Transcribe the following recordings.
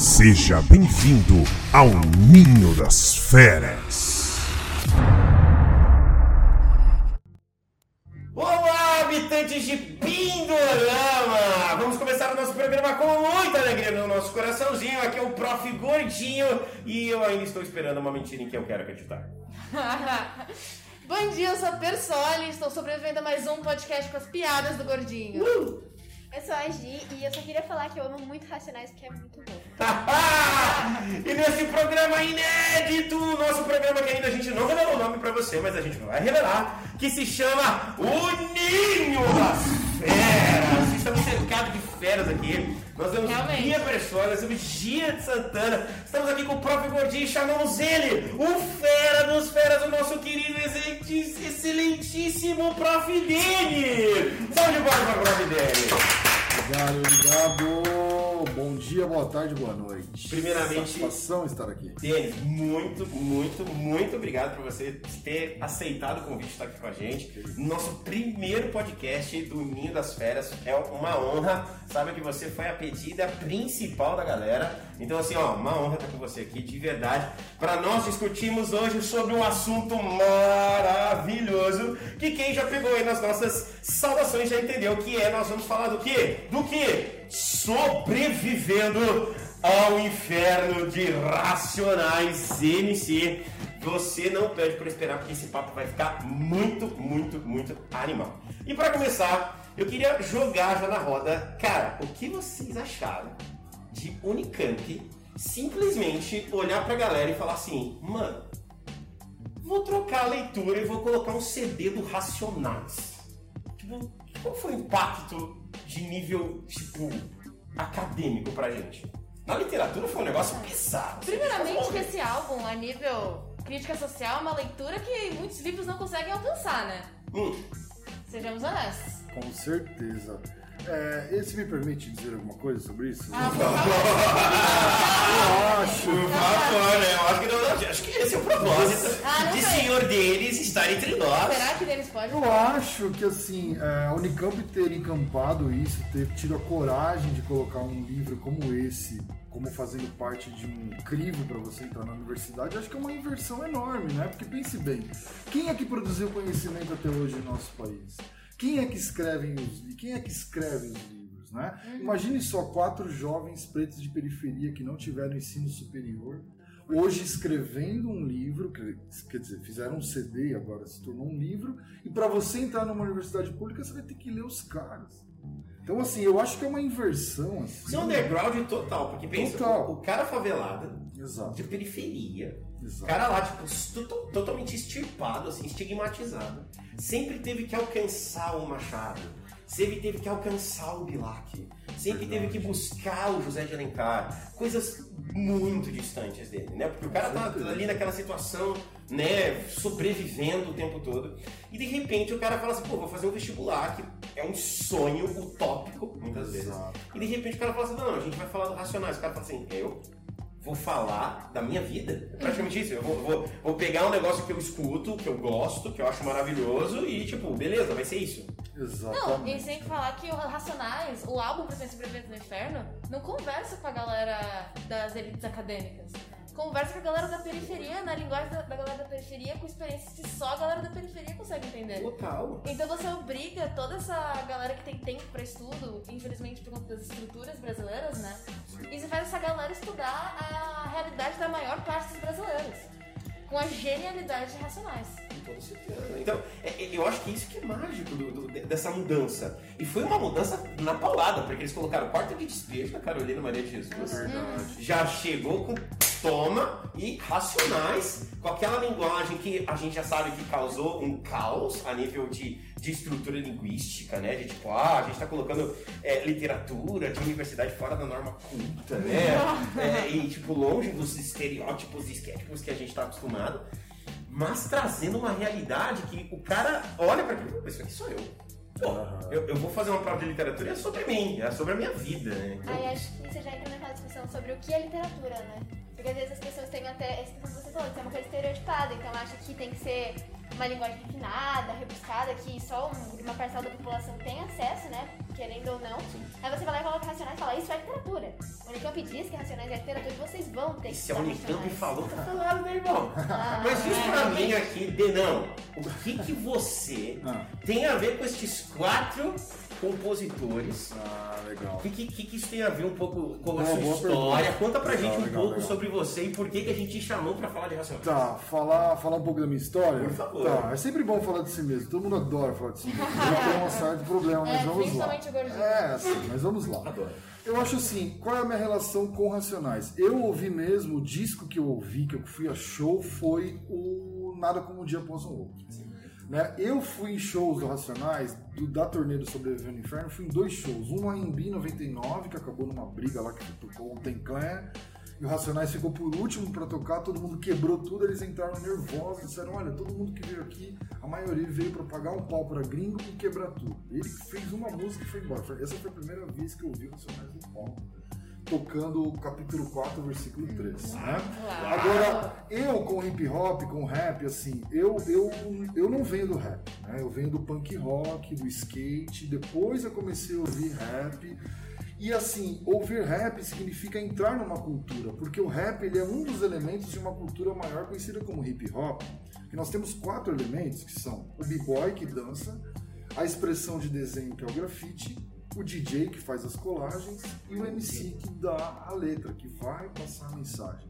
Seja bem-vindo ao Ninho das Feras. Olá, habitantes de Pindorama! Vamos começar o nosso programa com muita alegria no nosso coraçãozinho. Aqui é o Prof. Gordinho e eu ainda estou esperando uma mentira em que eu quero acreditar. Bom dia, eu sou a Persoli, estou sobrevivendo a mais um podcast com as piadas do Gordinho. Eu sou a Gi e eu só queria falar que eu amo muito Racionais porque é muito bom. e nesse programa inédito, nosso programa que ainda a gente não revelou o nome pra você, mas a gente vai revelar, que se chama O Ninho das Feras. Estamos cercados de feras aqui. Nós temos Realmente. Guia Persona, nós temos Gia de Santana. Estamos aqui com o próprio Gordinho e chamamos ele, o fera dos feras, o nosso querido, excelentíssimo Prof. Dene. Salve de palmas para o Prof. Dene. Obrigado, obrigado. Bom dia, boa tarde, boa noite. Primeiramente- Satisfação estar aqui. Denis, muito, muito, muito obrigado por você ter aceitado o convite de estar aqui com a gente. Nosso primeiro podcast do Ninho das Feras é uma honra. Sabe que você foi a pedida principal da galera. Então, assim, ó, uma honra estar com você aqui, de verdade. Para nós discutirmos hoje sobre um assunto maravilhoso que quem já pegou aí nas nossas saudações já entendeu que é. Nós vamos falar do quê? Do quê? Sobrevivendo ao inferno de Racionais MC. Você não perde por esperar, porque esse papo vai ficar muito, muito, muito animal. E para começar, eu queria jogar já na roda, cara, o que vocês acharam de Unicamp simplesmente olhar pra galera e falar assim, mano, vou trocar a leitura e vou colocar um CD do Racionais. Tipo, qual foi o impacto de nível, tipo, acadêmico pra gente? Na literatura foi um negócio bizarro. Primeiramente que esse álbum, a nível crítica social, é uma leitura que muitos livros não conseguem alcançar, né? Hum, Sejamos honestos. Com certeza. É, esse me permite dizer alguma coisa sobre isso? Ah, por favor. Eu acho. por favor, né? Eu acho que, não, acho que esse é o propósito Ah, de sei. senhor deles estar entre nós. Será que deles pode? Eu acho que assim, é, a Unicamp ter encampado isso, ter tido a coragem de colocar um livro como esse, como fazendo parte de um crivo para você entrar na universidade, acho que é uma inversão enorme, né? Porque pense bem, quem é que produziu conhecimento até hoje no nosso país? Quem é que escreve os quem é que escreve os livros, né? Imagine só quatro jovens pretos de periferia que não tiveram ensino superior, hoje escrevendo um livro, quer dizer, fizeram um CD e agora se tornou um livro, e para você entrar numa universidade pública você vai ter que ler os caras. Então assim, eu acho que é uma inversão assim. Isso é um underground total, porque pensa, Total. o, o cara favelado, Exato. de periferia, Exato. cara lá, tipo, to- totalmente extirpado, assim, estigmatizado, sempre teve que alcançar o Machado, sempre teve que alcançar o Bilac, sempre teve que buscar o José de Alencar, coisas muito distantes dele, né? Porque o cara tá ali naquela situação, né, sobrevivendo o tempo todo, e de repente o cara fala assim, pô, vou fazer um vestibular, que é um sonho utópico, muitas vezes. Exato. E de repente o cara fala assim, não, a gente vai falar do Racionais. O cara fala assim, eu vou falar da minha vida. É praticamente isso. Eu vou, vou, vou pegar um negócio que eu escuto, que eu gosto, que eu acho maravilhoso e, tipo, beleza, vai ser isso. Não, e Exatamente. sem falar que o Racionais, o álbum Pra Ser Sobrevivente no Inferno, não conversa com a galera das elites acadêmicas. Conversa com a galera da periferia, na linguagem da, da galera da periferia, com experiências que só a galera da periferia consegue entender. Total. Então você obriga toda essa galera que tem tempo pra estudo, infelizmente por conta das estruturas brasileiras, né? E você faz essa galera estudar a realidade da maior parte dos brasileiros. Com a genialidade de racionais. Com toda certeza. Então, é- é- eu acho que isso que é mágico do- do- de- dessa mudança. E foi uma mudança na paulada, porque eles colocaram quarta de despejo da Carolina Maria de Jesus. Verdade. já chegou com toma e racionais, com aquela linguagem que a gente já sabe que causou um caos a nível de, de estrutura linguística, né? De tipo, ah, a gente tá colocando é, literatura de universidade fora da norma culta, né? É, e tipo, longe dos estereótipos e esquétipos que a gente tá acostumado, mas trazendo uma realidade que o cara olha pra aquilo, "Pô, isso aqui sou eu. Pô, eu, eu vou fazer uma prova de literatura e é sobre mim, é sobre a minha vida, né? Então, Aí acho que você já entra naquela discussão sobre o que é literatura, né? Porque às vezes as pessoas têm até, essa questão que você falou, que é uma coisa estereotipada, então acha que tem que ser uma linguagem refinada, rebuscada, que só um- uma parcela da população tem acesso, né? Querendo ou não. Aí você vai lá e coloca racionais e fala, isso é literatura. A Unicamp diz que Racionais é literatura e vocês vão ter que se a estudar Unicamp falou, tá falado, né, irmão? Ah, Mas diz é, pra mim realmente. aqui, Denão, o que que você Ah. tem a ver com estes quatro compositores? Ah, legal. O que, que, que isso tem a ver um pouco com a Boa, sua boa história? pergunta. Conta pra Legal, gente um legal, pouco legal. sobre você e por que, que a gente te chamou pra falar de Racionais. Tá, falar, falar um pouco da minha história? Por favor. Tá, é sempre bom falar de si mesmo. Todo mundo adora falar de si mesmo. Já tem um certo problema, mas É, vamos lá. É, sim, mas vamos lá. Adoro. Eu acho assim, qual é a minha relação com Racionais? Eu ouvi mesmo, o disco que eu ouvi, que eu fui a show, foi o Nada Como Um Dia Após o Outro. Né? Eu fui em shows do Racionais, do, da turnê do Sobrevivendo no Inferno, fui em dois shows. Um em B 99, que acabou numa briga lá que tocou o Ten Clan. E o Racionais ficou por último pra tocar, todo mundo quebrou tudo, eles entraram nervosos, disseram, olha, todo mundo que veio aqui, a maioria veio pra pagar um pau pra gringo e quebrar tudo. Ele fez uma música e foi embora. Essa foi a primeira vez que eu ouvi o Racionais no palco, tocando o capítulo 4, versículo 3. Né? Agora, eu com hip hop, com rap, assim, eu, eu, eu não venho do rap, né? Eu venho do punk rock, do skate, depois eu comecei a ouvir rap. E assim, ouvir rap significa entrar numa cultura, porque o rap ele é um dos elementos de uma cultura maior conhecida como hip hop. E nós temos quatro elementos que são o b-boy que dança, a expressão de desenho que é o grafite, o DJ que faz as colagens e o MC que dá a letra, que vai passar a mensagem.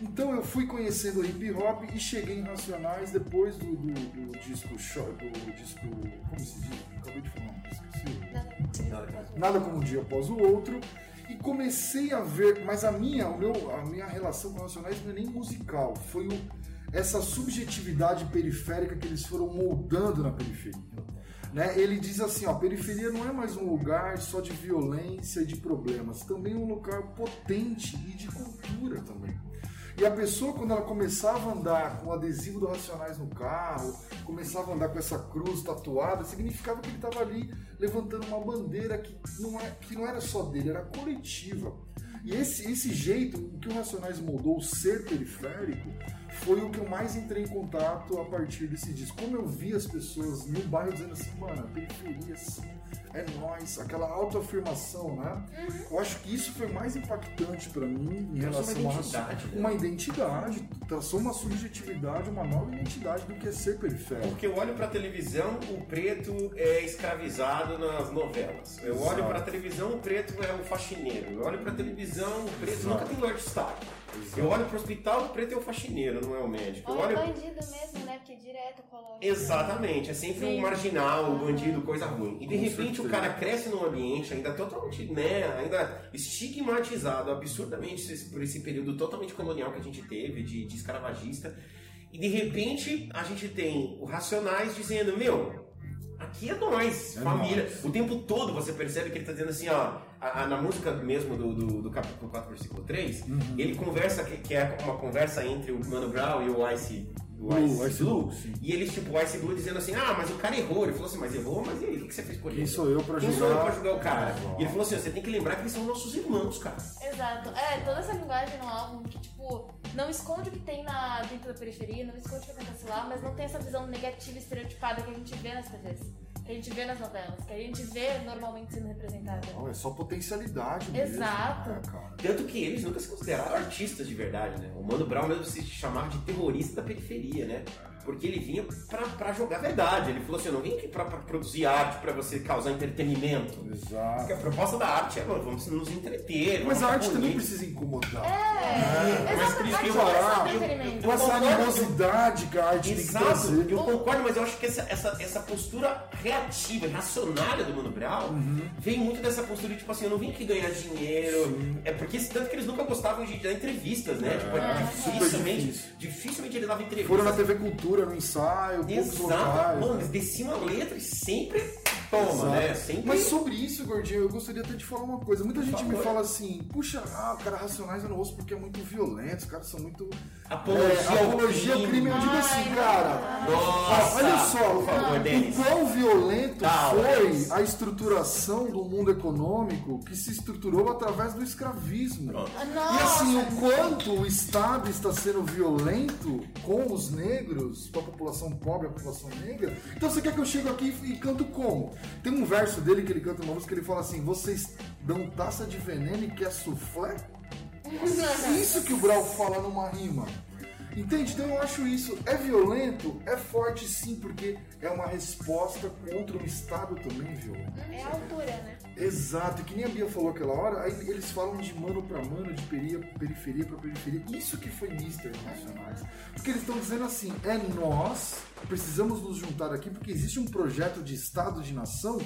Então eu fui conhecendo o hip hop e cheguei em Racionais depois do, do, do disco Show, do disco. Como se diz? Acabei de falar, esqueci. Nada como um dia após o outro. E comecei a ver, mas a minha, o meu, a minha relação com o Racionais não é nem musical, foi o- essa subjetividade periférica que eles foram moldando na periferia. Né? Ele diz assim, ó, periferia não é mais um lugar só de violência e de problemas, também é um lugar potente e de cultura também. E a pessoa, quando ela começava a andar com o adesivo do Racionais no carro, começava a andar com essa cruz tatuada, significava que ele estava ali levantando uma bandeira que não, é, que não era só dele, era coletiva. E esse, esse jeito, que o Racionais moldou, o ser periférico, foi o que eu mais entrei em contato a partir desse disco. Como eu vi as pessoas no bairro dizendo assim, mano, periferia sim, é nós, aquela autoafirmação, né? Eu acho que isso foi mais impactante pra mim em Traçou relação uma a identidade, né? uma identidade, traçou uma subjetividade, uma nova identidade do que é ser periférico. Porque eu olho pra televisão, o preto é escravizado nas novelas. Eu olho Exato. pra televisão, o preto é o faxineiro. Eu olho pra televisão, o preto Exato. nunca tem lugar de destaque. Eu olho pro hospital, o preto é o faxineiro, não é o médico. Ou olho... bandido mesmo, né? Porque direto coloca. Exatamente, é sempre um marginal, um bandido, coisa ruim. E de Com repente o cara cresce num ambiente ainda totalmente, né, ainda estigmatizado absurdamente por esse período totalmente colonial que a gente teve, de, de escravagista. E de repente a gente tem o Racionais dizendo, meu, aqui é nós, É família. nós. O tempo todo você percebe que ele tá dizendo assim, ó, a- a- na música mesmo do, do, do capítulo 4, versículo 3, Uhum. ele conversa, que, que é uma conversa entre o Mano Brown e o Ice, Blue, Ice, Ice Blue. Blue. E eles, tipo, o Ice Blue dizendo assim, ah, mas o cara errou. Ele falou assim, mas errou, mas e aí, o que você fez por ele? Quem sou eu pra Quem julgar? sou eu pra julgar o cara? Exato. E ele falou assim, você tem que lembrar que eles são nossos irmãos, cara. Exato. É, toda essa linguagem no álbum que, tipo, não esconde o que tem na, dentro da periferia, não esconde o que acontece lá, mas não tem essa visão negativa e estereotipada que a gente vê nas TVs, que a gente vê nas novelas, que a gente vê normalmente sendo representada. Não, é só potencialidade mesmo. Exato. né, cara? Tanto que eles nunca se consideraram artistas de verdade, né? O Mano Brown mesmo se chamava de terrorista da periferia, né? Porque ele vinha pra, pra jogar verdade. Ele falou assim, eu não vim aqui pra, pra produzir arte, pra você causar entretenimento. Exato. Porque a proposta da arte é, mano, vamos nos entreter. Mas a arte também bonito. precisa incomodar. É, mas exato. por isso que a eu- arte não é Ah, entretenimento. Com essa animosidade que a arte tem que Exato, trazer. eu concordo, mas eu acho que essa, essa, essa postura reativa, reacionária do Mano Brown Uhum. vem muito dessa postura de tipo assim, eu não vim aqui ganhar dinheiro. É porque tanto que eles nunca gostavam de dar entrevistas, né? tipo, É, dificilmente, super difícil. dificilmente ele dava entrevistas. Foram na TV Cultura, no ensaio, poucos Exato, locais. mano, né? eles desciam a letra e sempre toma, Exato. né? Sempre. Mas sobre isso, Gordinho, eu gostaria até de falar uma coisa. Muita gente me favor. fala assim, puxa, ah, o cara Racionais eu não ouço porque é muito violento, os caras são muito... Apologia é, apologia ao crime. crime. Eu digo assim, cara... Nossa, olha só, por favor, o quão violento Calma, foi a estruturação do mundo econômico que se estruturou através do escravismo. Pronto. E assim, o quanto o Estado está sendo violento com os negros, com a população pobre, a população negra. Então você quer que eu chegue aqui e canto como? Tem um verso dele que ele canta uma música que ele fala assim: vocês dão taça de veneno e quer soufflé? Isso que o Brau fala numa rima. Entende? Então eu acho isso. É violento? É forte sim, porque é uma resposta contra um Estado também violento. É a altura, né? Exato, e que nem a Bia falou aquela hora, aí eles falam de mano pra mano, de periferia pra periferia. Isso que foi Mister Nacionais. Porque eles estão dizendo assim, é nós, precisamos nos juntar aqui, porque existe um projeto de Estado de nação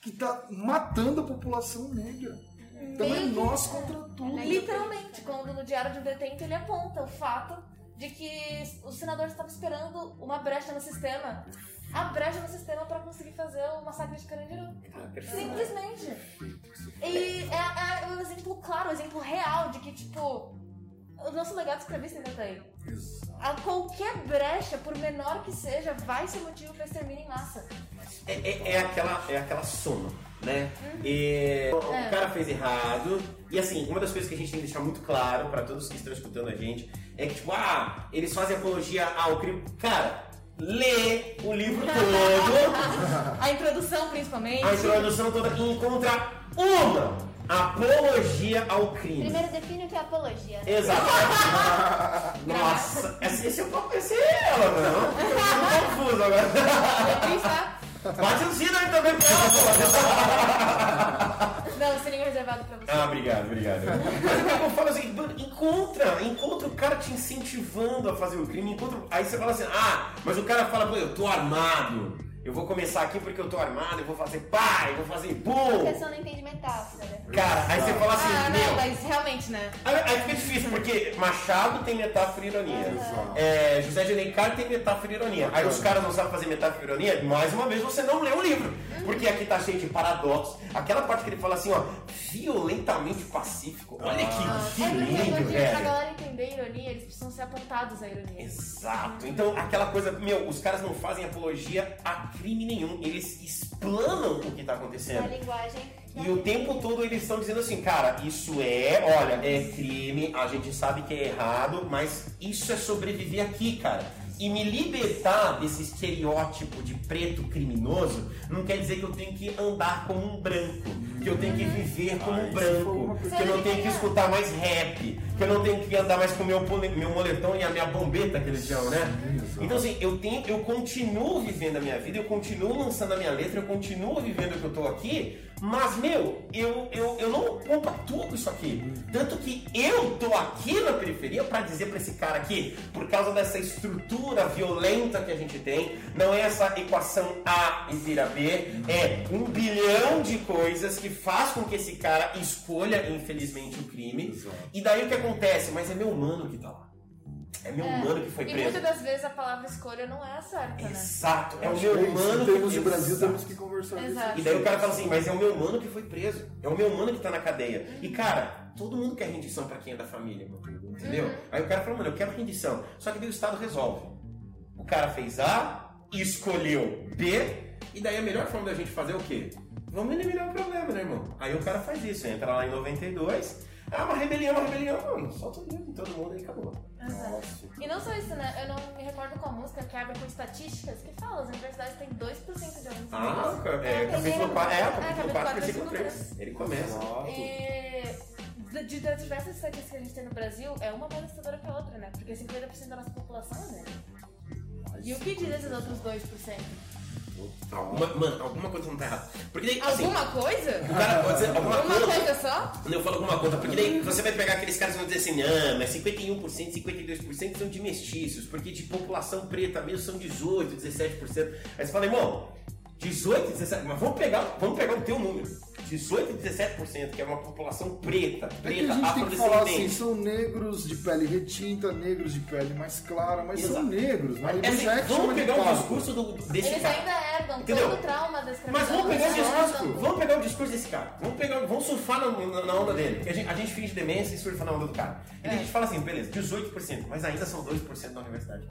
que tá matando a população negra. Então é Meio que- nós contra tudo. Literalmente, quando no Diário de um Detento ele aponta o fato de que os senadores estavam esperando uma brecha no sistema. A brecha no sistema para conseguir fazer o massacre de Carandiru. Simplesmente. E é, é um exemplo claro, um exemplo real de que, tipo, o nosso legado escravista ainda tá aí. A qualquer brecha, por menor que seja, vai ser motivo para extermínio em massa. É, é, é aquela, é aquela soma, né? E o É. cara fez errado. E assim, uma das coisas que a gente tem que deixar muito claro pra todos que estão escutando a gente é que, tipo, ah, eles fazem apologia ao crime. Cara, lê o livro todo, A introdução, principalmente. a introdução toda, e encontra uma apologia ao crime. Primeiro define o que é apologia. Exato. Nossa, esse, esse é o papo, esse é ela, não? Eu tô confuso agora. Bate o sino aí também pra ela, pô. Não, seria reservado pra você. Ah, obrigado, obrigado. Mas eu falo assim, encontra, encontra o cara te incentivando a fazer o crime, encontra. Aí você fala assim, ah, mas o cara fala, pô, eu tô armado. Eu vou começar aqui porque eu tô armado, eu vou fazer pá, eu vou fazer A bum. pessoa não entende metáfora. Cara, aí você fala assim, Ah, meu. não, mas realmente, né? Aí, aí fica difícil, porque Machado tem metáfora e ironia. É, José de Alencar tem metáfora e ironia. Aí os caras não sabem fazer metáfora e ironia, mais uma vez você não leu o livro. Porque aqui tá cheio de paradoxos. Aquela parte que ele fala assim, ó, violentamente pacífico. Olha que, que É porque lindo, pra velho. galera entender a ironia, eles precisam ser apontados à ironia. Exato. Então, aquela coisa, meu, os caras não fazem apologia a crime nenhum. Eles explanam o que tá A acontecendo. linguagem. E o tempo todo eles estão dizendo assim, cara, isso é, olha, é crime, a gente sabe que é errado, mas isso é sobreviver aqui, cara. E me libertar desse estereótipo de preto criminoso não quer dizer que eu tenho que andar como um branco, que eu tenho que viver como um Ah, branco, que eu não tenho que escutar mais rap, que eu não tenho que andar mais com o meu, meu moletom e a minha bombeta que eles chamam, né? Então assim, eu tenho, eu continuo vivendo a minha vida, eu continuo lançando a minha letra, eu continuo vivendo o que eu tô aqui, mas meu, eu, eu, eu não compactuo isso aqui. Tanto que eu tô aqui na periferia pra dizer pra esse cara aqui, por causa dessa estrutura violenta que a gente tem, não é essa equação A e vira B, é um bilhão de coisas que faz com que esse cara escolha, infelizmente, o crime. E daí o que acontece? Mas é meu mano que tá lá. É meu mano que foi E preso. muitas das vezes a palavra escolha não é a certa, né? Exato, é o meu que é isso. mano Em termos que de Brasil, Exato. temos que conversar disso. Exato. E daí o cara fala assim, mas é o meu mano que foi preso. É o meu mano que tá na cadeia. E cara, todo mundo quer rendição pra quem é da família, mano. Entendeu? Aí o cara fala, mano, eu quero rendição. Só que daí o Estado resolve. O cara fez A, escolheu B, e daí a melhor forma da gente fazer é o quê? Vamos eliminar o problema, né, irmão? Aí o cara faz isso, entra lá em 92, ah, uma rebelião, uma rebelião, mano, solta o dedo em todo mundo e acabou. Exato. E não só isso, né? Eu não me recordo qual música que abre com estatísticas que fala, as universidades têm 2% de alunos Ah, negros. é, É, capítulo primeiro- 4, é, é, capítulo capítulo 4, quatro, versículo versículo 3. Ele começa. E de, de das diversas estatísticas que a gente tem no Brasil, é uma mais assustadora que a outra, né? Porque 50% da nossa população é negra. E o que diz esses outros 2%? Alguma, mano, alguma coisa não tá errada. Porque daí, assim, Alguma coisa? o cara pode dizer alguma Alguma coisa. coisa só? Eu falo alguma coisa, porque daí você vai pegar aqueles caras que vão dizer assim, não, mas 51%, 52% são de mestiços, porque de população preta mesmo são 18, 17%. Aí você fala, irmão, 18, 17%, mas vamos pegar, vamos pegar o teu número. 18 e 17%, que é uma população preta, É que preta, a gente tem que falar assim, são negros de pele retinta, negros de pele mais clara, mas são Exato. negros, né? É Eles assim, já é vamos pegar o discurso do, desse Eles cara. ainda herdam Entendeu? todo o trauma da escravidão. Mas vamos pegar, o discurso, vamos pegar o discurso desse cara. Vamos, pegar, vamos surfar na, na- na onda dele. A gente, a gente finge demência e surfa na onda do cara. E daí a gente fala assim, beleza, 18%, mas ainda são 2% da universidade.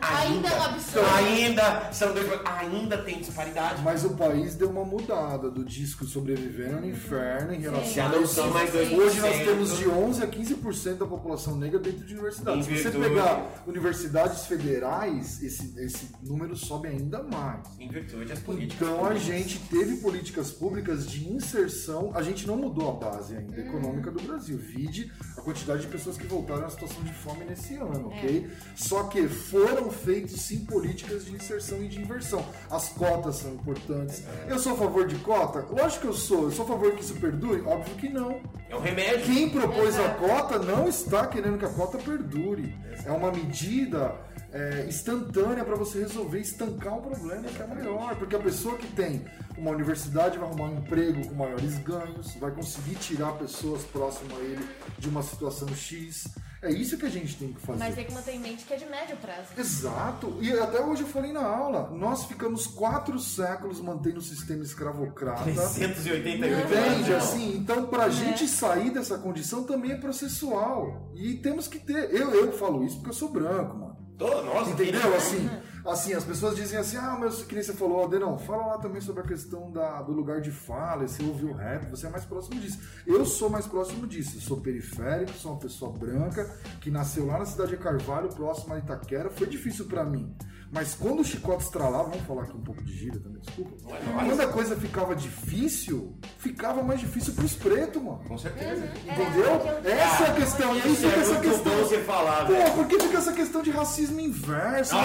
Ainda é um absurdo. Ainda são 2%. Ainda tem disparidade. Mas o país deu uma mudada do disco sobre sobrevivendo no inferno em relação a isso. mais 2%. Hoje nós temos de 11 a 15% da população negra dentro de universidades. Se você pegar universidades federais, esse, esse número sobe ainda mais. Em virtude das políticas. Então a públicas. gente teve políticas públicas de inserção, a gente não mudou a base ainda econômica do Brasil. Vide a quantidade de pessoas que voltaram à situação de fome nesse ano, É. ok? Só que foram feitas sim políticas de inserção e de inversão. As cotas são importantes. Eu sou a favor de cota? Lógico que eu sou. Eu sou a favor que isso perdure? Óbvio que não. É um remédio. Quem propôs a cota não está querendo que a cota perdure. É uma medida é, instantânea para você resolver estancar um problema que é maior. Porque a pessoa que tem uma universidade vai arrumar um emprego com maiores ganhos, vai conseguir tirar pessoas próximas a ele de uma situação X. É isso que a gente tem que fazer. Mas tem que manter em mente que é de médio prazo. Exato. E até hoje eu falei na aula, nós ficamos quatro séculos mantendo o sistema escravocrata. 388 Entende? anos. Assim, então pra gente sair dessa condição também é processual. E temos que ter. Eu, eu falo isso porque eu sou branco, mano. Tô- Nossa, Entendeu? Assim, assim, as pessoas dizem assim, ah, mas que nem você falou, Adenão, fala lá também sobre a questão da, do lugar de fala, você ouviu rap, você é mais próximo disso. Eu sou mais próximo disso, eu sou periférico, sou uma pessoa branca, que nasceu lá na cidade de Carvalho, próximo a Itaquera, foi difícil pra mim. Mas quando o chicote estralava, vamos falar aqui um pouco de gíria também, desculpa. É. Quando a coisa ficava difícil, ficava mais difícil pros pretos, mano. Com certeza. Entendeu? Essa é a questão. E aí Isso fica é essa questão. você falar, velho. Pô, por que fica essa questão de racismo inverso? Aqui,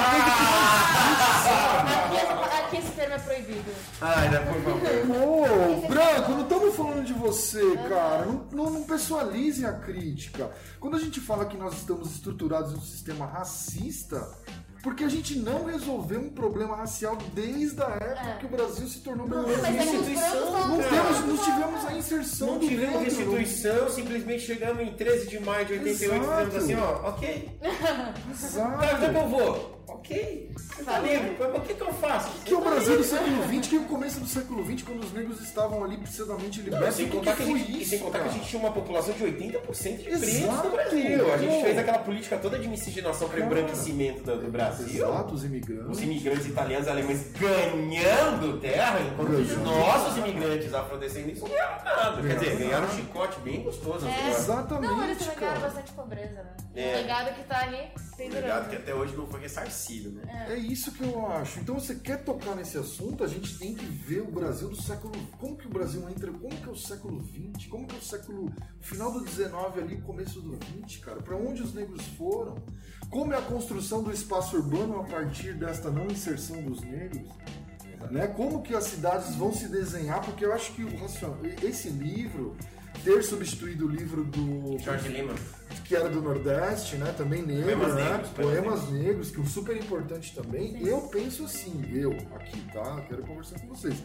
aqui esse termo é proibido. Ai, né, por favor. Pô, branco, não estamos falando de você, cara. Não, não, não pessoalize a crítica. Quando a gente fala que nós estamos estruturados em um sistema racista, porque a gente não resolveu um problema racial desde a época É. que o Brasil se tornou Mas Brasil. é instituição, falam Não temos, não tivemos a inserção Não do tivemos negro. restituição, simplesmente chegamos em 13 de maio de 88 e Exato. dizemos assim, ó, ok. Exato. Tá, é que eu vou? Ok. Você tá livre. O que, que eu faço? Que é o Brasil do século XX, que é o começo do século XX, quando os negros estavam ali precisamente libertos. sem contar, que que a gente, e isso? sem contar que a gente tinha uma população de 80% de pretos no Brasil. A gente fez aquela política toda de miscigenação para embranquecimento do, do Brasil. Exato, os imigrantes. Os imigrantes italianos e alemães ganhando terra, enquanto os nossos imigrantes afrodescendentes não ganharam nada. Quer dizer, Ganharam ganharam um chicote bem gostoso. É. ó. Exatamente, Não, eles também ganharam bastante pobreza, né? É. O legado que tá ali. Obrigado que até hoje não foi ressarcido, né? É isso que eu acho. Então, você quer tocar nesse assunto, a gente tem que ver o Brasil do século. Como que o Brasil entra? Como que é o século XX? Como que é o século. Final do XIX ali, começo do XX, cara? Pra onde os negros foram? Como é a construção do espaço urbano a partir desta não inserção dos negros? Né? Como que as cidades vão se desenhar? Porque eu acho que o esse livro ter substituído o livro do Jorge Lima. Que era do Nordeste, né? Também negro, Poemas né? negros, poemas negros, que é um super importante também. Eu penso assim, eu aqui, tá? Quero conversar com vocês.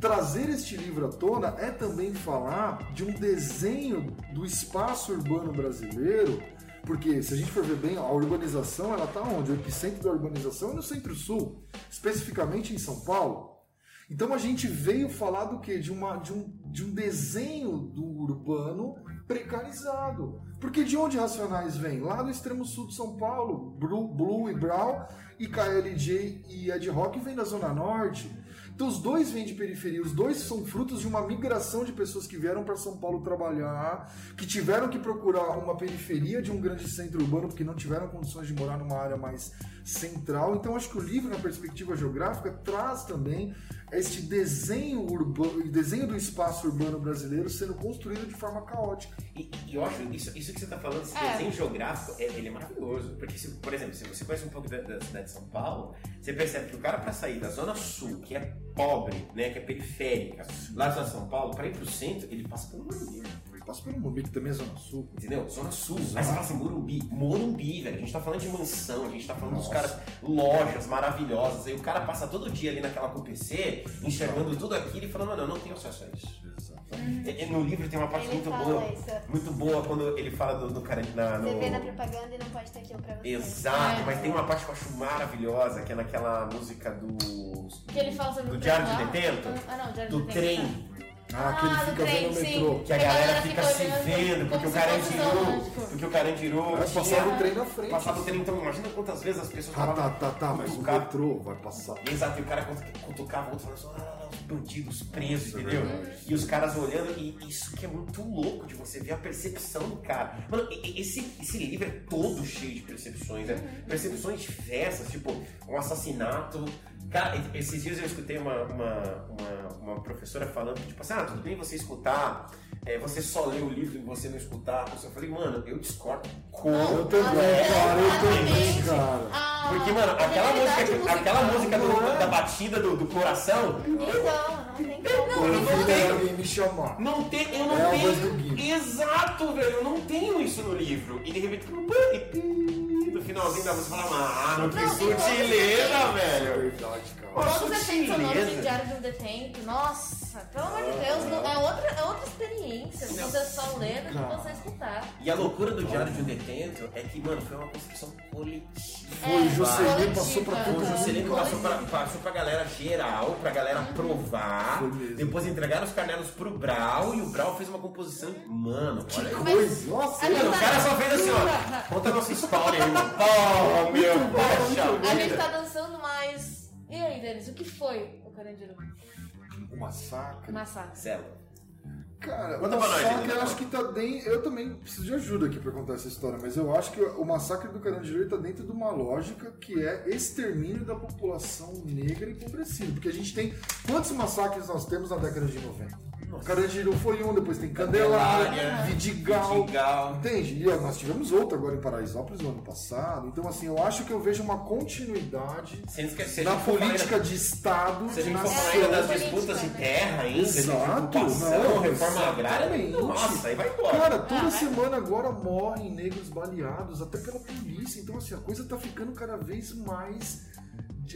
Trazer este livro à tona é também falar de um desenho do espaço urbano brasileiro, porque se a gente for ver bem, a urbanização, ela tá onde? O epicentro da urbanização é no Centro-Sul, especificamente em São Paulo. Então a gente veio falar do quê? De, uma, de, um, de um desenho do urbano precarizado. Porque de onde Racionais vem? Lá do extremo sul de São Paulo. Blue, Blue e Brown e KLJ e Ed Rock vem da Zona Norte. Então os dois vêm de periferia, os dois são frutos de uma migração de pessoas que vieram para São Paulo trabalhar, que tiveram que procurar uma periferia de um grande centro urbano porque não tiveram condições de morar numa área mais central. Então acho que o livro, na perspectiva geográfica, traz também este desenho urbano, desenho do espaço urbano brasileiro sendo construído de forma caótica. E, e eu acho isso, isso que você está falando, esse É. desenho geográfico, é- ele é maravilhoso. Porque, se, por exemplo, se você conhece um pouco da, da cidade de São Paulo, você percebe que o cara para sair da Zona Sul, que é pobre, né, que é periférica, lá da São Paulo, para ir pro centro, ele passa pelo Morumbi. Ele passa pelo Morumbi, que também é Zona Sul. Entendeu? Zona Sul. Aí você fala assim, Morumbi. Morumbi, velho. A gente tá falando de mansão, a gente tá falando dos Nossa. caras, lojas maravilhosas. Aí o cara passa todo dia ali naquela com PC, enxergando tudo aquilo e falando, não, eu não tenho acesso a isso. E- e No livro tem uma parte Ele muito boa. isso. Muito boa quando ele fala do, do cara na, no... Você vê na propaganda e não pode ter aquilo pra você. Exato, É. mas tem uma parte que eu acho maravilhosa, que é naquela música do. Que ele fala sobre Do o Diário de. Detento? Ah, não, Diário Do de Detento. trem. Ah, que ele Ah, fica trem, vendo o sim. metrô. Que a E a galera fica fica se vendo, porque o cara é zoológico. Porque o cara girou. Vai passar o trem na frente. Passava o trem, então imagina quantas vezes as pessoas Tá, tá, tá, tá, mas o metrô vai passar. Exato, e o cara cutu- cutucava o outro falando assim, ah, bandidos presos, entendeu? E os caras olhando, e isso que é muito louco de você ver a percepção do cara. Mano, esse, esse livro é todo cheio de percepções, né? Percepções diversas, tipo, um assassinato. Cara, esses dias eu escutei uma, uma, uma, uma professora falando, tipo assim, ah, tudo bem você escutar, é, você só lê o livro e você não escutar. Eu falei, mano, eu discordo Eu também, cara, eu também, cara. Ah, porque, mano, aquela habilidade música, aquela musical. música do- da batida do, do coração, Então, não tem como. Não vira tem. alguém me chamar. não tem, eu não É tenho. do. Exato, velho, eu não tenho isso no livro. E de repente, no finalzinho da música fala, mano, que Não, e sutileza, velho. Verdade, cara. Nossa, Todos os efeitos sonoros em Diário de um Detento, nossa, pelo amor de Deus, não- é, outra, é outra experiência. Não. Você só lê do que você escutar. E a loucura do Diário de um Detento é que, mano, foi uma construção coletiva. Foi, o Juscelino coletiva, passou pra todo O passou pra, passou pra galera geral, pra galera provar. Foi mesmo. Depois entregaram os cadernos pro Brau e o Brau fez uma composição. Mano, olha aí. Coisa, nossa, Mano, o cara só fez assim, ó. Conta a nossa história, irmão. Oh, meu, poxa A gente tá dançando mais. E aí, Denis, o que foi o Carandiru? O massacre. Massacre. Célula. Cara, Conta o nós, massacre Edu. eu acho que tá dentro. Eu também preciso de ajuda aqui pra contar essa história, mas eu acho que o massacre do Carandiru tá dentro de uma lógica que é extermínio da população negra e empobrecida. Porque a gente tem. Quantos massacres nós temos na década de 90? O Carandiru foi um, depois tem Candelária, Vidigal. Vidigal. Entende? E ó, nós tivemos outro agora em Paraisópolis no ano passado. Então, assim, eu acho que eu vejo uma continuidade esquecer, na a política ainda- de Estado. Se a gente for falar ainda das disputas de terra ainda, Exato, não, reforma agrária, nossa, aí vai embora. Cara, toda Ah, semana agora morrem negros baleados, até pela polícia. Então, assim, a coisa tá ficando cada vez mais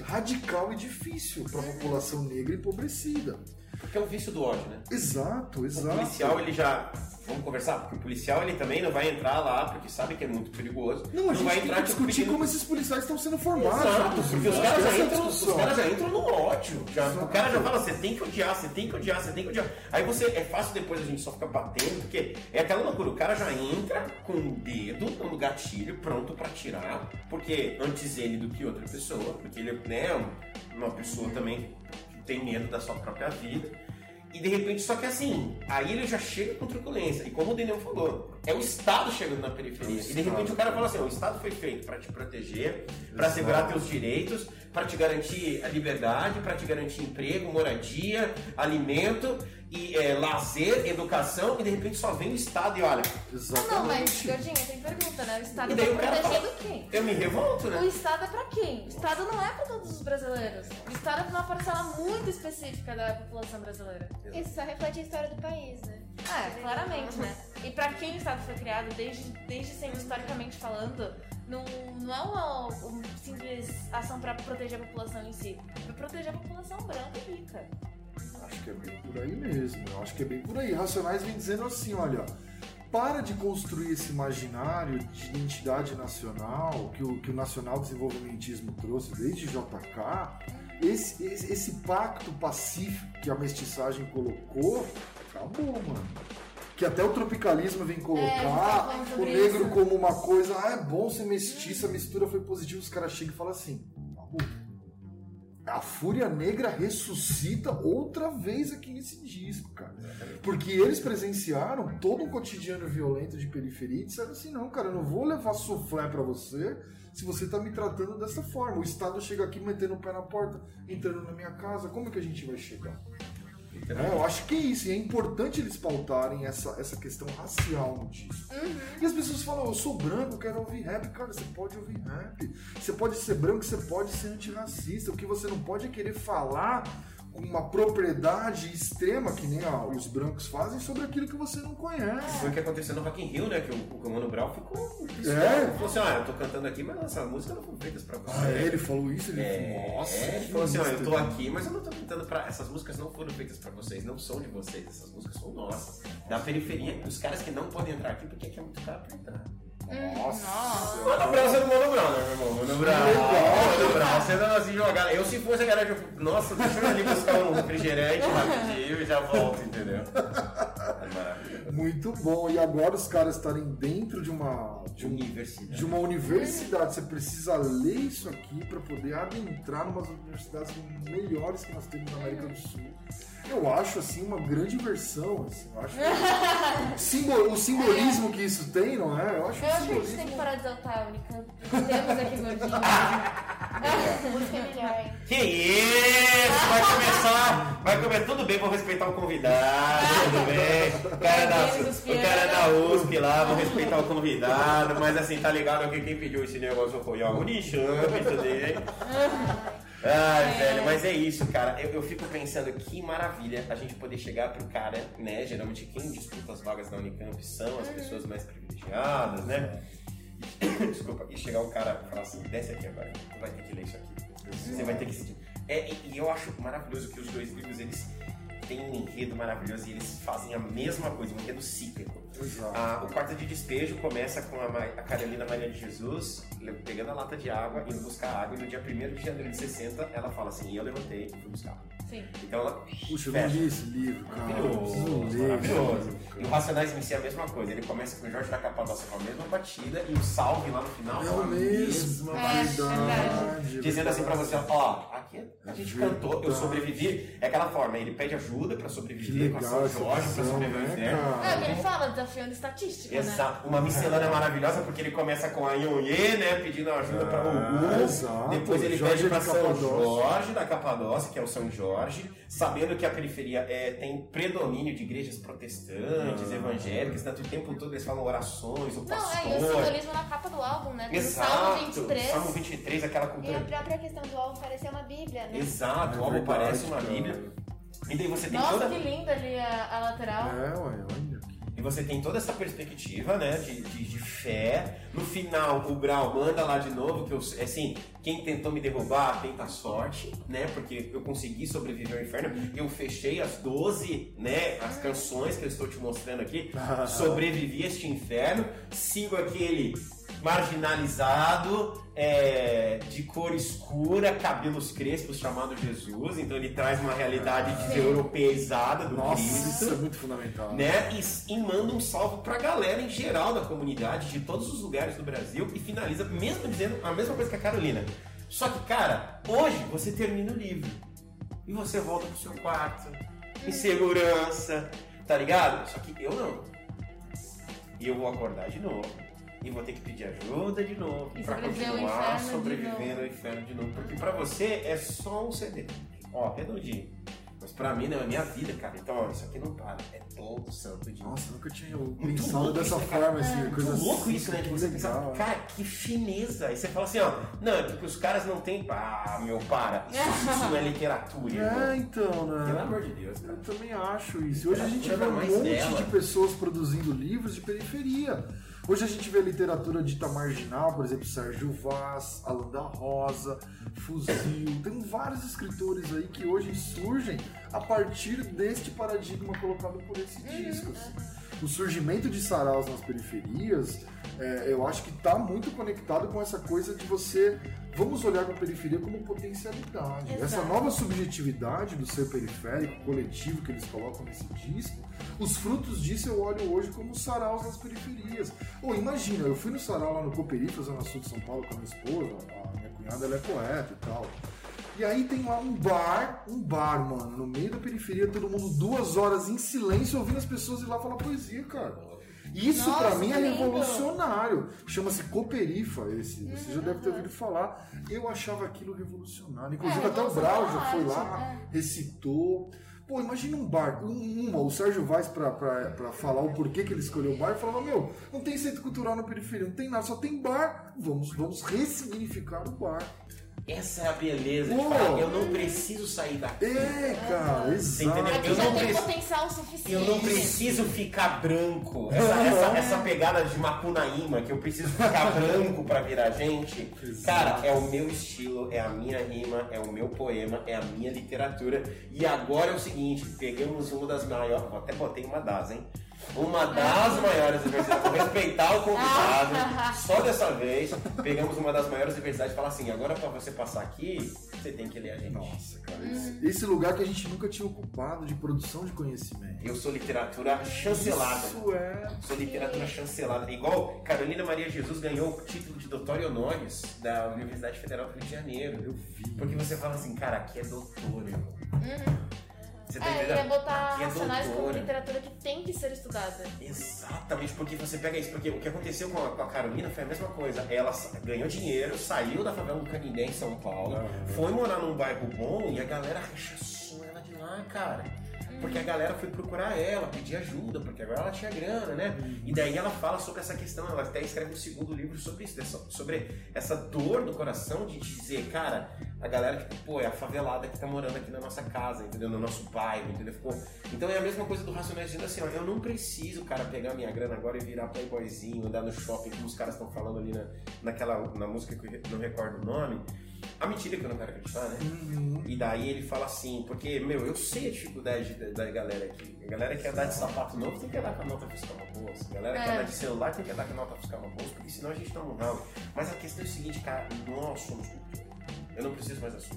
radical e difícil pra população negra empobrecida. Porque é o vício do ódio, né? Exato, O exato. policial, ele já. Vamos conversar? Porque o policial, ele também não vai entrar lá, porque sabe que é muito perigoso. Não, a gente vai tem que tipo, discutir como esses policiais estão sendo formados. Exato, né? porque os caras, já é entram, os caras já entram no ódio. Já, o cara já fala, você tem que odiar, você tem que odiar, você tem que odiar. Aí você, é fácil depois a gente só ficar batendo, porque é aquela loucura, o cara já entra com o dedo no gatilho, pronto pra tirar, porque antes ele do que outra pessoa, porque ele né, é uma pessoa também tem medo da sua própria vida. E de repente, só que assim, aí ele já chega com truculência. E como o Daniel falou, é o Estado chegando na periferia. E de repente o cara fala assim: o Estado foi feito para te proteger, para Exato. assegurar teus direitos, para te garantir a liberdade, para te garantir emprego, moradia, alimento, e é, lazer, educação. E de repente só vem o Estado e olha, Exatamente. Não, mas, Gordinha, tem pergunta, né? O Estado E tá o cara protegendo quem? eu me revolto, O né? Estado é pra quem? O Estado não é pra todos os brasileiros. O Estado é pra uma parcela muito específica da população brasileira. Isso só reflete a história do país, né? É, claramente, né? E pra quem o Estado foi criado, desde, desde sempre historicamente falando, não, não é uma, uma simples ação pra proteger a população em si. É proteger a população branca e rica. Acho que é bem por aí mesmo. Eu acho que é bem por aí. Racionais vem dizendo assim, olha, para de construir esse imaginário de identidade nacional que o, que o nacional desenvolvimentismo trouxe desde JK. Esse, esse, esse pacto pacífico que a mestiçagem colocou, acabou, mano. Que até o tropicalismo vem É, colocar falando o negro isso. como uma coisa, ah, é bom ser mestiça, a mistura foi positiva, os caras chegam e falam assim. A Fúria Negra ressuscita outra vez aqui nesse disco, cara. Porque eles presenciaram todo um cotidiano violento de periferia e disseram assim: não, cara, eu não vou levar soufflé pra você se você tá me tratando dessa forma. O Estado chega aqui metendo o pé na porta, entrando na minha casa, como que a gente vai chegar? É, eu acho que é isso, e é importante eles pautarem essa, essa questão racial no disco. E as pessoas falam, eu sou branco, quero ouvir rap. Cara, você pode ouvir rap. Você pode ser branco, você pode ser antirracista. O que você não pode é querer falar uma propriedade extrema, que nem os brancos fazem, sobre aquilo que você não conhece. Foi o que aconteceu no Rock in Rio, né? Que o, o Mano Brown ficou. É. Falou assim, ah, eu tô cantando aqui, mas essa música não foi feita pra você. Ah, é, ele falou isso, ele É, falou, nossa, é, ele falou assim, ó, eu tô aqui, mas eu não tô cantando pra... Essas músicas não foram feitas pra vocês, não são de vocês, essas músicas são nossas. Da periferia, os caras que não podem entrar aqui porque aqui é muito caro pra entrar. Nossa. Mano Brown sendo Mano Brown, né, meu irmão? Mano Brown, Mano Brown, sendo assim jogar. Eu se fosse a galera, eu, nossa, deixa eu ali buscar um refrigerante rapidinho e já volto, entendeu? Muito bom. E agora os caras estarem dentro de uma, de, um- Universidade. de uma universidade. Você precisa ler isso aqui para poder adentrar numas universidades melhores que nós temos na América do Sul. Eu acho assim uma grande inversão. Assim. Eu acho simbol- o simbolismo que isso tem, não é? Eu acho Eu acho que a gente tem que simbolismo. parar de exaltar a Unicamp. Temos aqui. Música é melhor, hein? Que isso! Vai começar! Vai começar. Tudo bem, vou respeitar o convidado, tudo bem. O cara, da, o cara da USP lá, vou respeitar o convidado, mas assim, tá ligado que quem pediu esse negócio foi a Unichamp, entendeu? Ai, velho, mas é isso, cara. Eu, eu fico pensando que maravilha a gente poder chegar pro cara, né? Geralmente quem disputa as vagas da Unicamp são as pessoas mais privilegiadas, né? Desculpa, e chegar um cara e falar assim, desce aqui agora, tu vai ter que ler isso aqui. Você vai ter que assistir. É, e, eu acho maravilhoso que os dois livros, eles têm um enredo maravilhoso e eles fazem a mesma coisa, um enredo cíclico. Ah, o quarto de despejo começa com a, Ma- a Carolina Maria de Jesus pegando a lata de água, indo buscar água, e no dia 1 de janeiro de 60, ela fala assim, e eu levantei e fui buscar. Sim. Então ela Puxa, eu não fecha. li esse livro, cara. Maravilhoso, maravilhoso. E o Racionais em si é a mesma coisa. Ele começa com o Jorge da Capadócia com a mesma batida e o salve lá no final É o mesmo, mesma É, verdade. Dizendo assim pra você, ó, aqui a gente cantou, eu Verdade. sobrevivi. É aquela forma, ele pede ajuda pra Que sobreviver com a São Jorge, pra visão, sobreviver ao né, inferno. É, o que ele fala, desafiando estatística, né? Exato, uma miscelânea maravilhosa porque ele começa com a Ionê, né, pedindo ajuda pra Ah, Ogum. exato. Depois ele Jorge pede pra de São. Jorge da Capadócia, que é o São Jorge, sabendo que a periferia é, tem predomínio de igrejas protestantes, Ah. evangélicas, tanto o tempo todo eles falam orações, o Não, é, pastor. e o simbolismo na capa do álbum, né? Tem o Exato, Salmo 23. Salmo 23, aquela E a cultura. própria questão do álbum parecer uma bíblia, né? Exato, o álbum É verdade, parece uma. Bíblia. E daí você tem Nossa, toda. que linda ali a, a lateral. É, ué, olha. Você tem toda essa perspectiva, né, de, de, de fé. No final, o Brau manda lá de novo, que eu, assim, quem tentou me derrubar, tenta a sorte, né, porque eu consegui sobreviver ao inferno. Eu fechei as 12, né, as canções que eu estou te mostrando aqui. Sobrevivi a este inferno. Sigo aquele marginalizado, é, de cor escura, cabelos crespos, chamado Jesus. Então ele traz uma realidade europeizada do Nossa, Cristo isso é muito fundamental. né? E, e manda um salve pra galera em geral da comunidade, de todos os lugares do Brasil, e finaliza mesmo dizendo a mesma coisa que a Carolina. Só que, cara, hoje você termina o livro e você volta pro seu quarto, em segurança, tá ligado? Só que eu não. E eu vou acordar de novo. E vou ter que pedir ajuda de novo ao continuar inferno de sobrevivendo novo. ao inferno de novo. Porque pra você é só um CD. Ó, redondinho. Mas pra mim não é minha vida, cara. Então, ó, isso aqui não para. É todo santo dia. Nossa, nunca tinha pensado dessa isso, forma, assim, Muito coisa louco isso, né? De você legal. pensar, cara, que fineza. Aí você fala assim, ó, não, é porque os caras não têm. Ah, meu, para. Isso, isso não é literatura, irmão. É, então, né? Pelo amor de Deus, cara. Eu também acho isso. Hoje a gente vê Nada um monte dela. de pessoas produzindo livros de periferia. Hoje a gente vê literatura dita marginal, por exemplo, Sérgio Vaz, Alan da Rosa, Fuzil. Tem vários escritores aí que hoje surgem a partir deste paradigma colocado por esse disco. assim. O surgimento de saraus nas periferias, é, eu acho que está muito conectado com essa coisa de você. Vamos olhar para a periferia como potencialidade. Essa Exato. nova subjetividade do ser periférico, coletivo que eles colocam nesse disco, os frutos disso eu olho hoje como saraus nas periferias. Ou imagina, eu fui no sarau lá no Cooperifa, Zona Sul de São Paulo, com a minha esposa, a minha cunhada ela é poeta e tal. E aí tem lá um bar, um bar, mano, no meio da periferia, todo mundo duas horas em silêncio ouvindo as pessoas ir lá falar poesia, cara. Isso pra mim é revolucionário. Chama-se Cooperifa esse. Você já deve ter ouvido falar. Eu achava aquilo revolucionário. Inclusive É, até o Brau foi lá, recitou. Pô, imagina um bar, um- uma, o Sérgio Vaz pra, pra, pra falar o porquê que ele escolheu o bar, falava, meu, não tem centro cultural na periferia, não tem nada, só tem bar, vamos, vamos ressignificar o bar. Essa é a beleza de falar, eu não preciso sair daqui. É, cara, exato. Aqui Eu já não tem preciso- potencial suficiente. Eu não preciso ficar branco. Essa, essa, essa pegada de Macunaíma, que eu preciso ficar branco pra virar gente. Cara, é o meu estilo, é a minha rima, é o meu poema, é a minha literatura. E agora é o seguinte, pegamos uma das maiores. Até botei uma das, hein? Uma das maiores universidades. Vou respeitar o convidado. Só dessa vez, pegamos uma das maiores universidades e falar assim: agora pra você passar aqui, você tem que ler a gente. Nossa, cara. Esse, esse lugar que a gente nunca tinha ocupado de produção de conhecimento. Eu sou literatura chancelada. Isso é. Sou literatura chancelada. Igual Carolina Maria Jesus ganhou o título de doutor honoris da Universidade Federal do Rio de Janeiro. Eu vi. Porque você fala assim, cara, aqui é doutor, irmão. Você tá É, ia botar é racionais como doutora. literatura que tem que ser estudada. Exatamente, porque você pega isso, porque o que aconteceu com a, com a Carolina foi a mesma coisa. Ela ganhou dinheiro, saiu da favela do Canindé em São Paulo, Aham. foi morar num bairro bom e a galera rechaçou ela de lá, cara. Porque a galera foi procurar ela, pedir ajuda, porque agora ela tinha grana, né? E daí ela fala sobre essa questão, ela até escreve um segundo livro sobre isso, sobre essa dor do coração de dizer, cara, a galera, tipo, pô, é a favelada que tá morando aqui na nossa casa, entendeu? No nosso bairro, entendeu? Ficou... Então é a mesma coisa do Racionais dizendo assim, ó, eu não preciso, cara, pegar minha grana agora e virar playboyzinho, andar no shopping, como os caras estão falando ali na, naquela, na música que eu não recordo o nome. A mentira que eu não quero acreditar, né? Uhum. E daí ele fala assim, porque, meu, eu sei a dificuldade da, da galera aqui. A galera que andar de sapato novo tem que andar com a nota fiscal no bolso. A galera que É. andar de celular tem que andar com a nota fiscal no bolso, porque senão a gente toma um ralo. Mas a questão é o seguinte, cara, nós somos cultura. Eu não preciso mais da sua.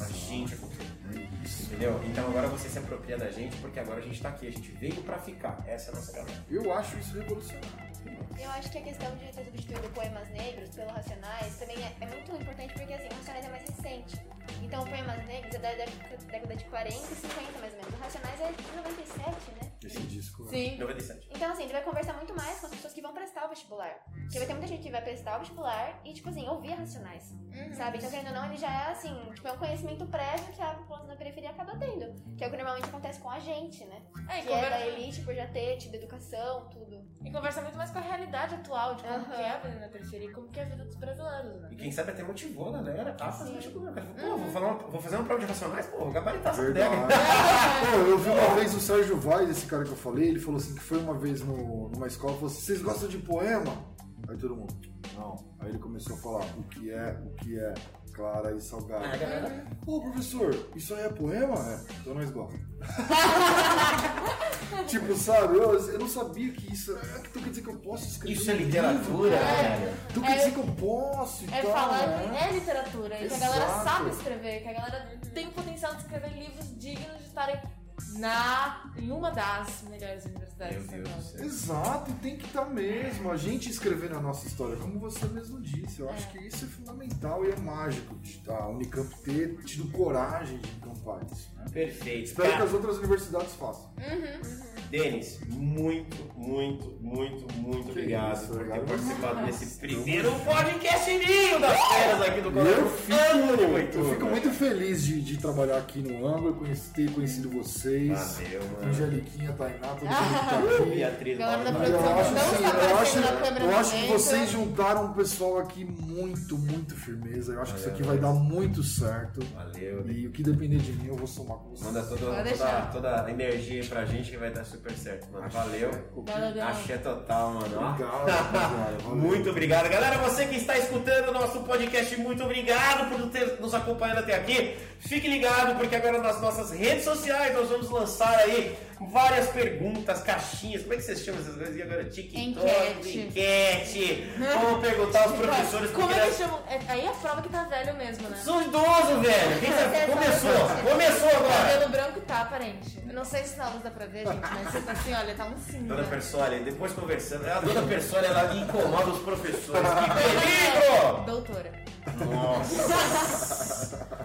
A gente é cultura. É. Entendeu? Então agora você se apropria da gente, porque agora a gente tá aqui, a gente veio pra ficar. Essa é a nossa galera. Eu acho isso revolucionário. Eu acho que a questão de ter substituído Poemas Negros pelo Racionais também é, é muito importante porque assim, o Racionais é mais recente. Então o Poemas Negros é da década, década de 40 e 50 mais ou menos. O Racionais é de 97, né? Esse disco. Sim. 97. Então assim, ele vai conversar muito mais com as pessoas que vão prestar o vestibular. Porque vai ter muita gente que vai prestar o vestibular e, tipo assim, ouvir Racionais. Sabe? Então, querendo ou não, ele já é assim, tipo, é um conhecimento prévio que a população da periferia acaba tendo. Que é o que normalmente acontece com a gente, né? É, Que é da conversa, elite por já ter tido educação, tudo. e conversa muito mais com a realidade atual, de como Aham. que é a vida na periferia e como que é a vida dos brasileiros, né? E quem sabe até motivou a galera a fazer vestibular. Cara, Pô, vou, falar uma- vou fazer uma prova de racionais, pô, vou gabaritar essa Verdade. bodega. Pô, eu vi uma vez o Sérgio Vaz, esse cara que eu falei, ele falou assim que foi uma vez no, numa escola e falou assim, vocês gostam de poema? Aí todo mundo, não. Aí ele começou a falar o que é, o que é, clara e salgada. Ah, galera. Ô professor, isso aí é poema? É, então nós gostamos. tipo, sabe, eu, eu não sabia que isso. é- Então quer dizer que eu posso escrever. Isso é literatura, livro, cara? velho. Então quer É- dizer que eu posso e É tal. falar né? que é literatura, e que a galera Exato. sabe escrever, que a galera tem o potencial de escrever livros dignos de estarem na, em uma das melhores universidades Meu de Deus do céu. Exato, e tem que estar mesmo. A gente escrevendo a nossa história, como você mesmo disse. Eu acho que isso é fundamental e é mágico de a Unicamp ter tido coragem de encampar isso. Né? Perfeito. Espero que Cara, as outras universidades façam. Denis, muito, muito, muito, muito obrigado isso, por ter participado Nossa, desse primeiro podcastinho das férias aqui do Colégio eu Ângulo fico, eu Boituva. fico muito feliz de, de trabalhar aqui no Ângulo, ter conhecido vocês. Valeu, mano. Aqui, Tainá, todo mundo que tá aqui. Beatriz, Galera da Paulo, Eu produção acho, eu acho, eu acho que vocês juntaram um pessoal aqui muito, muito firmeza. Eu acho que isso aqui vai dar muito certo. Valeu. E o que depender de mim, eu vou somar com vocês. Manda toda, toda, toda a energia aí pra gente que vai dar super certo, mano. Valeu. Valeu. Axé total, mano. Obrigado. Valeu. Muito obrigado. Galera, você que está escutando o nosso podcast, muito obrigado por ter nos acompanhado até aqui. Fique ligado, porque agora nas nossas redes sociais nós vamos lançar aí várias perguntas, caixinhas. Como é que vocês chamam essas coisas? E agora? TikTok, Enquete. enquete. Vamos perguntar aos professores. Como porque é que nós- chama? É- Aí é a prova que tá velho mesmo, né? Sou idoso, velho. Quem tá- Começou. Começou agora. Cabelo branco tá aparente. Eu não sei se na luz dá pra ver, gente, mas você tá assim, olha, tá um cinza. Dona Persoli, depois conversando, a dona Persoli ela incomoda os professores. Que perigo! Doutora. Nossa!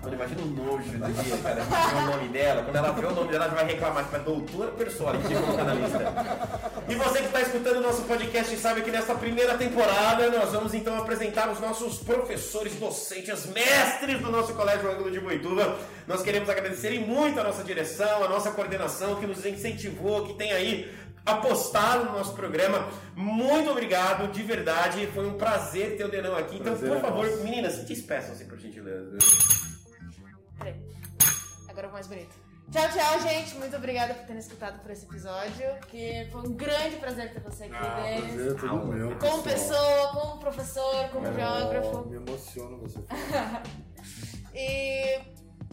Quando imagina o nojo do dia, cara, o nome dela. Quando ela vê o nome dela, ela vai reclamar que é doutora Persoli, que colocar na lista. E você que está escutando o nosso podcast sabe que nessa primeira temporada nós vamos então apresentar os nossos professores, docentes, mestres do nosso Colégio Ângulo de Boituva. Nós queremos agradecer muito a nossa direção, a nossa coordenação que nos incentivou, que tem aí apostado no nosso programa. Muito obrigado, de verdade. Foi um prazer ter o Denão aqui. Então, Prazer por é favor, nosso. meninas, despeçam-se por gentileza. O mais bonito. Tchau, tchau, gente. Muito obrigada por terem escutado por esse episódio. Que foi um grande prazer ter você aqui, Ah, Denis. prazer é todo meu. Como pessoal. pessoa, como professor, como Oh, geógrafo. Me emociona você. E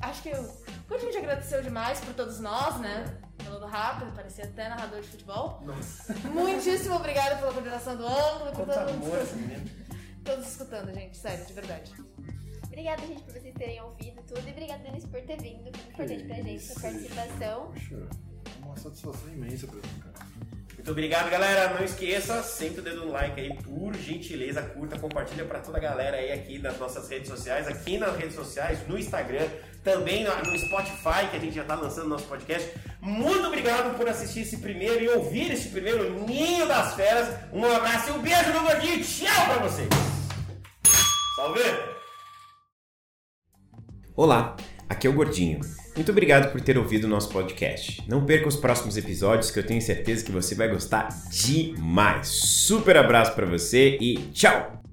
acho que eu. A gente agradeceu demais por todos nós, né? Pelo falando rápido, parecia até narrador de futebol. Nossa, Muitíssimo obrigada pela coordenação do ângulo por todo mundo escutando. menino. Todos escutando, gente, sério, de verdade. Obrigada, gente, por vocês terem ouvido tudo. E obrigada, Denis, por ter vindo. Foi muito importante pra gente, sua isso, participação. Poxa, é uma satisfação imensa pra mim, cara. Muito obrigado, galera. Não esqueça, senta o dedo no like aí, por gentileza, curta, compartilha pra toda a galera aí aqui nas nossas redes sociais, aqui nas redes sociais, no Instagram, também no Spotify, que a gente já tá lançando nosso podcast. Muito obrigado por assistir esse primeiro e ouvir esse primeiro Ninho das Feras. Um abraço e um beijo no gordinho. Tchau pra vocês. Salve! Olá, aqui é o Gordinho. Muito obrigado por ter ouvido o nosso podcast. Não perca os próximos episódios que eu tenho certeza que você vai gostar demais. Super abraço pra você e tchau!